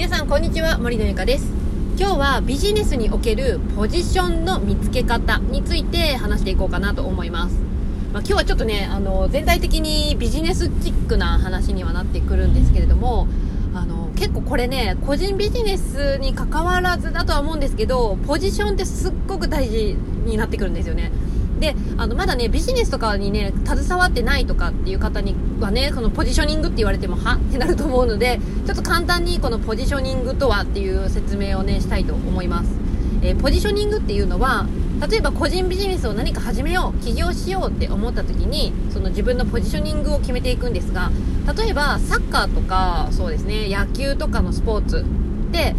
皆さんこんにちは森のゆかです。今日はビジネスにおけるポジションの見つけ方について話していこうかなと思います、まあ、今日はちょっとねあの全体的にビジネスチックな話にはなってくるんですけれどもあの結構これね個人ビジネスに関わらずだとは思うんですけどポジションってすっごく大事になってくるんですよね。であのまだねビジネスとかにね携わってないとかっていう方にはねこのポジショニングって言われてもはってなると思うのでちょっと簡単にこのポジショニングとはっていう説明をねしたいと思います、えー、ポジショニングっていうのは例えば個人ビジネスを何か始めよう起業しようって思った時にその自分のポジショニングを決めていくんですが例えばサッカーとかそうですね野球とかのスポーツで、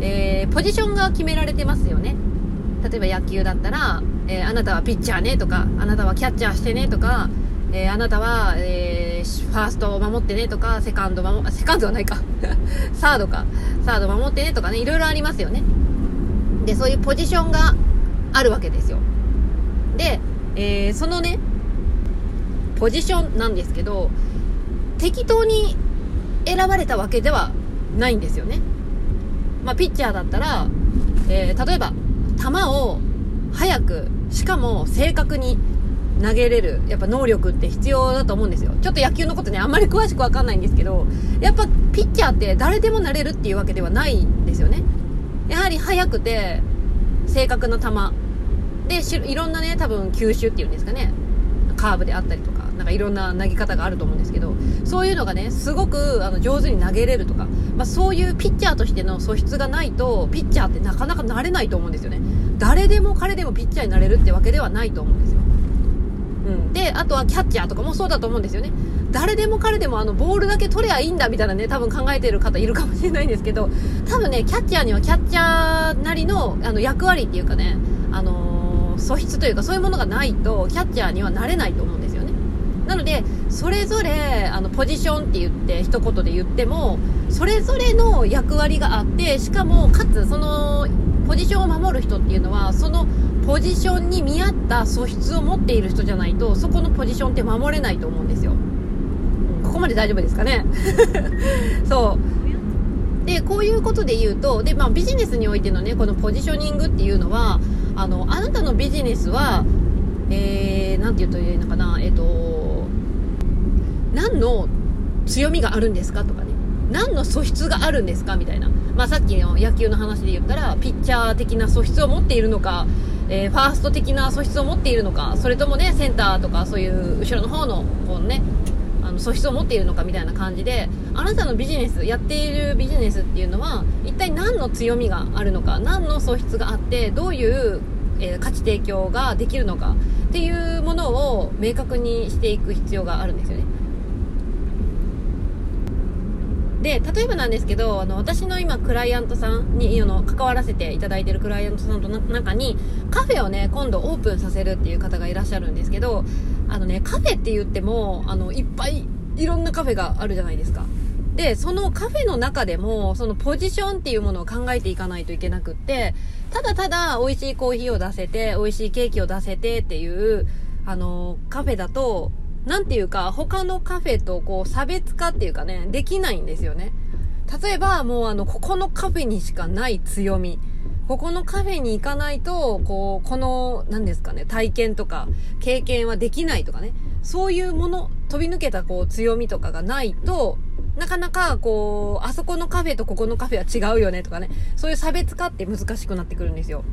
えー、ポジションが決められてますよね。例えば野球だったらえー、あなたはピッチャーねとか、あなたはキャッチャーしてねとか、えー、あなたは、えー、ファーストを守ってねとか、セカンド守、セカンドはないか。サードか。サード守ってねとかね、いろいろありますよね。で、そういうポジションがあるわけですよ。で、えー、そのね、ポジションなんですけど、適当に選ばれたわけではないんですよね。まあ、ピッチャーだったら、えー、例えば、球を速くしかも正確に投げれるやっぱ能力って必要だと思うんですよ。ちょっと野球のことねあんまり詳しくわかんないんですけどやっぱピッチャーって誰でもなれるっていうわけではないんですよね。やはり速くて正確な球でいろんなね多分球種っていうんですかね。カーブであったりとかなんかいろんな投げ方があると思うんですけどそういうのがねすごくあの上手に投げれるとか、まあ、そういうピッチャーとしての素質がないとピッチャーってなかなかなれないと思うんですよね。誰でも彼でもピッチャーになれるってわけではないと思うんですよ。うん、であとはキャッチャーとかもそうだと思うんですよね。誰でも彼でもあのボールだけ取ればいいんだみたいなね多分考えてる方いるかもしれないんですけど多分ねキャッチャーにはキャッチャーなりのあの役割っていうかね、あのー、素質というかそういうものがないとキャッチャーにはなれないと思うんですよ。ねなのでそれぞれあのポジションって言って一言で言ってもそれぞれの役割があってしかもかつそのポジションを守る人っていうのはそのポジションに見合った素質を持っている人じゃないとそこのポジションって守れないと思うんですよ。ここまで大丈夫ですかね？そう。でこういうことで言うとで、まあ、ビジネスにおいてのねこのポジショニングっていうのはあのあなたのビジネスはえー、て言うといいのかな？えっ、ー、と何の強みがあるんですかとかね。何の素質があるんですかみたいな、まあ、さっきの野球の話で言ったらピッチャー的な素質を持っているのか、えー、ファースト的な素質を持っているのかそれともねセンターとかそういう後ろの方のこのねあの素質を持っているのかみたいな感じであなたのビジネスやっているビジネスっていうのは一体何の強みがあるのか何の素質があってどういう、えー、価値提供ができるのかっていうものを明確にしていく必要があるんですよね。で例えばなんですけどあの私の今クライアントさんにあの関わらせていただいてるクライアントさんの中にカフェをね今度オープンさせるっていう方がいらっしゃるんですけどあのねカフェって言ってもあのいっぱいいろんなカフェがあるじゃないですか。でそのカフェの中でもそのポジションっていうものを考えていかないといけなくってただただ美味しいコーヒーを出せて美味しいケーキを出せてっていうあのカフェだとなんていうか、他のカフェとこう差別化っていうかね、できないんですよね。例えば、もうあの、ここのカフェにしかない強み。ここのカフェに行かないと、こう、この、何ですかね、体験とか、経験はできないとかね。そういうもの、飛び抜けたこう、強みとかがないと、なかなか、こう、あそこのカフェとここのカフェは違うよねとかね。そういう差別化って難しくなってくるんですよ。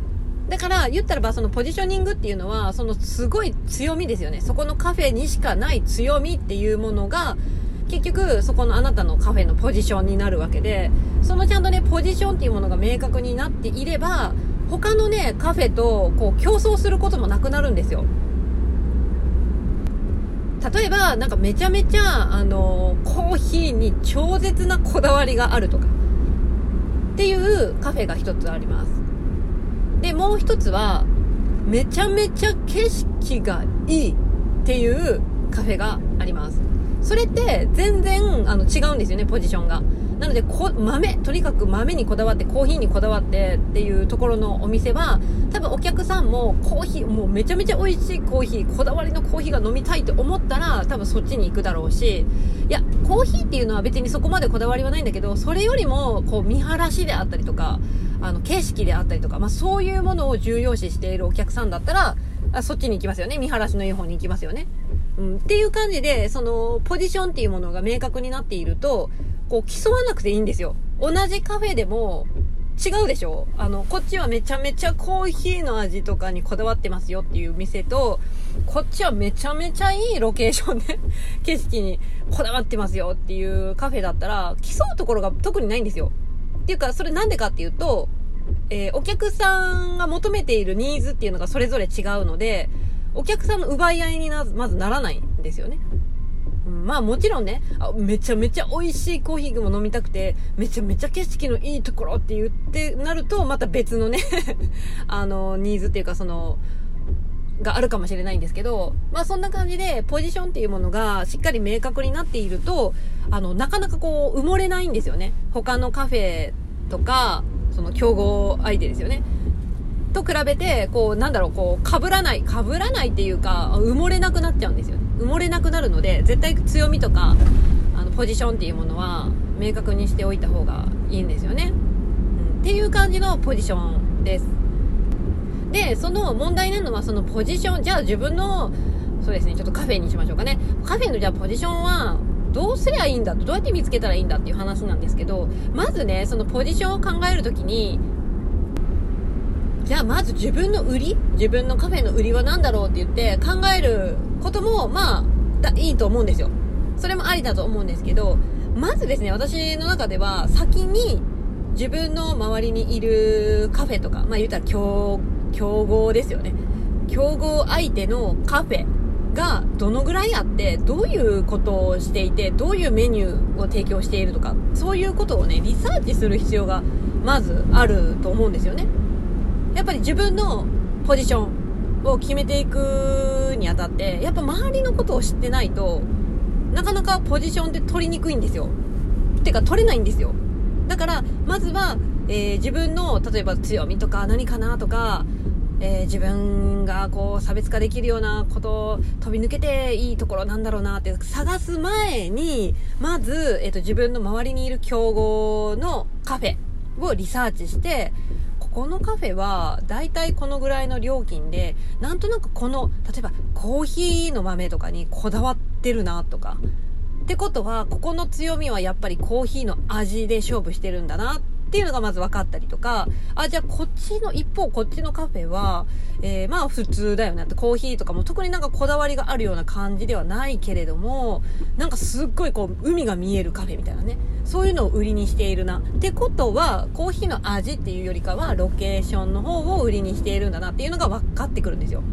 だから言ったらばそのポジショニングっていうのはそのすごい強みですよねそこのカフェにしかない強みっていうものが結局そこのあなたのカフェのポジションになるわけでそのちゃんとねポジションっていうものが明確になっていれば他のねカフェとこう競争することもなくなるんですよ例えばなんかめちゃめちゃあのコーヒーに超絶なこだわりがあるとかっていうカフェが一つありますで、もう一つは、めちゃめちゃ景色がいいっていうカフェがあります。それって全然あの違うんですよね、ポジションが。なのでこ豆とにかく豆にこだわってコーヒーにこだわってっていうところのお店は多分お客さんもコーヒーもうめちゃめちゃ美味しいコーヒーこだわりのコーヒーが飲みたいと思ったら多分そっちに行くだろうしいやコーヒーっていうのは別にそこまでこだわりはないんだけどそれよりもこう見晴らしであったりとかあの景色であったりとか、まあ、そういうものを重要視しているお客さんだったらあそっちに行きますよね。見晴らしのいい方に行きますよね。うん、っていう感じで、その、ポジションっていうものが明確になっていると、こう、競わなくていいんですよ。同じカフェでも、違うでしょ？あの、こっちはめちゃめちゃコーヒーの味とかにこだわってますよっていう店と、こっちはめちゃめちゃいいロケーションで 景色にこだわってますよっていうカフェだったら、競うところが特にないんですよ。っていうか、それなんでかっていうと、えー、お客さんが求めているニーズっていうのがそれぞれ違うので、お客さんの奪い合いになまずならないんですよね。まあもちろんね、めちゃめちゃ美味しいコーヒーも飲みたくて、めちゃめちゃ景色のいいところって言ってなると、また別のね あの、ニーズっていうかその、があるかもしれないんですけど、まあそんな感じで、ポジションっていうものがしっかり明確になっていると、あの、なかなかこう、埋もれないんですよね。他のカフェとか、その競合相手ですよね。と比べて、こう、なんだろう、こう、被らない、被らないっていうか、埋もれなくなっちゃうんですよね。埋もれなくなるので、絶対強みとか、あの、ポジションっていうものは、明確にしておいた方がいいんですよね。うん、っていう感じのポジションです。で、その問題なのは、そのポジション、じゃあ自分の、そうですね、ちょっとカフェにしましょうかね。カフェのじゃあポジションは、どうすりゃいいんだと、どうやって見つけたらいいんだっていう話なんですけど、まずね、そのポジションを考えるときに、じゃあまず自分の売り自分のカフェの売りは何だろうって言って考えることも、まあ、だいいと思うんですよ。それもありだと思うんですけど、まずですね、私の中では先に自分の周りにいるカフェとか、まあ言うたら競、競合ですよね。競合相手のカフェがどのぐらいあって、どういうことをしていて、どういうメニューを提供しているとか、そういうことをね、リサーチする必要がまずあると思うんですよね。やっぱり自分のポジションを決めていくにあたって、やっぱ周りのことを知ってないと、なかなかポジションって取りにくいんですよ。てか取れないんですよ。だから、まずは、えー、自分の、例えば強みとか何かなとか、えー、自分がこう差別化できるようなことを飛び抜けていいところなんだろうなって探す前に、まず、えっ、ー、と、自分の周りにいる競合のカフェをリサーチして、このカフェは大体このぐらいの料金でなんとなくこの例えばコーヒーの豆とかにこだわってるなとか。ってことはここの強みはやっぱりコーヒーの味で勝負してるんだなっていうのがまず分かったりとか、あ、じゃあこっちの、一方こっちのカフェは、えー、まあ普通だよねって、コーヒーとかも特になんかこだわりがあるような感じではないけれども、なんかすっごいこう、海が見えるカフェみたいなね。そういうのを売りにしているな。ってことは、コーヒーの味っていうよりかは、ロケーションの方を売りにしているんだなっていうのが分かってくるんですよ。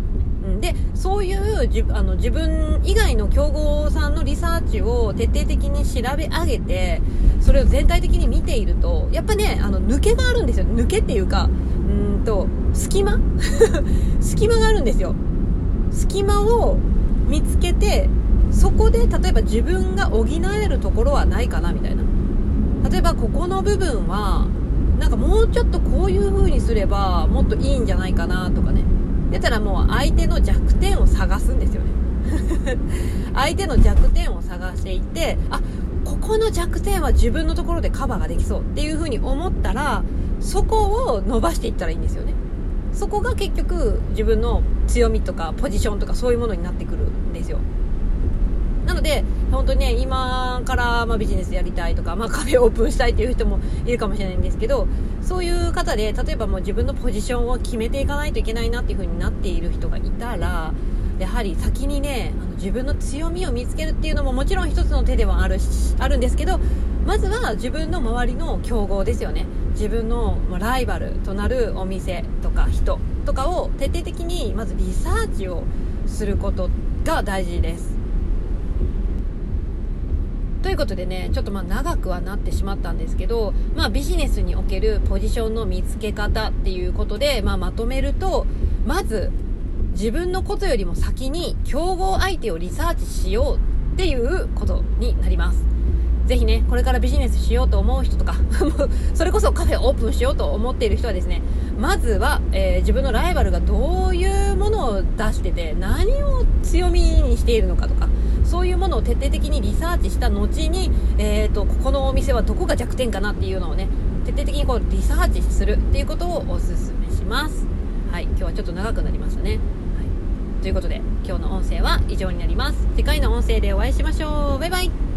でそういうじあの自分以外の競合さんのリサーチを徹底的に調べ上げてそれを全体的に見ているとやっぱねあの抜けがあるんですよ。抜けっていうかうんと隙間？隙間があるんですよ。隙間を見つけてそこで例えば自分が補えるところはないかなみたいな。例えばここの部分はなんかもうちょっとこういう風にすればもっといいんじゃないかなとかね。出たらもう相手の弱点を探すんですよね。相手の弱点を探していってあここの弱点は自分のところでカバーができそうっていう風に思ったらそこを伸ばしていったらいいんですよね。そこが結局自分の強みとかポジションとかそういうものになってくるんですよ。なので、本当にね、今から、まビジネスやりたいとか、まあ、カフェオープンしたいっていう人もいるかもしれないんですけど、そういう方で、例えばもう自分のポジションを決めていかないといけないなっていう風になっている人がいたら、やはり先にね、あの自分の強みを見つけるっていうのももちろん一つの手ではあるし、あるんですけど、まずは自分の周りの競合ですよね。自分のライバルとなるお店とか人とかを徹底的にまずリサーチをすることが大事です。ということでね、ちょっとまあ長くはなってしまったんですけど、まあビジネスにおけるポジションの見つけ方っていうことで、まあまとめると、まず自分のことよりも先に競合相手をリサーチしようっていうことになります。ぜひねこれからビジネスしようと思う人とか それこそカフェオープンしようと思っている人はですねまずは、えー、自分のライバルがどういうものを出してて何を強みにしているのかとかのを徹底的にリサーチした後に、えーと、ここのお店はどこが弱点かなっていうのをね徹底的にこうリサーチするっていうことをおすすめします。はい。今日はちょっと長くなりましたね、はい、ということで今日の音声は以上になります。次回の音声でお会いしましょう。バイバイ。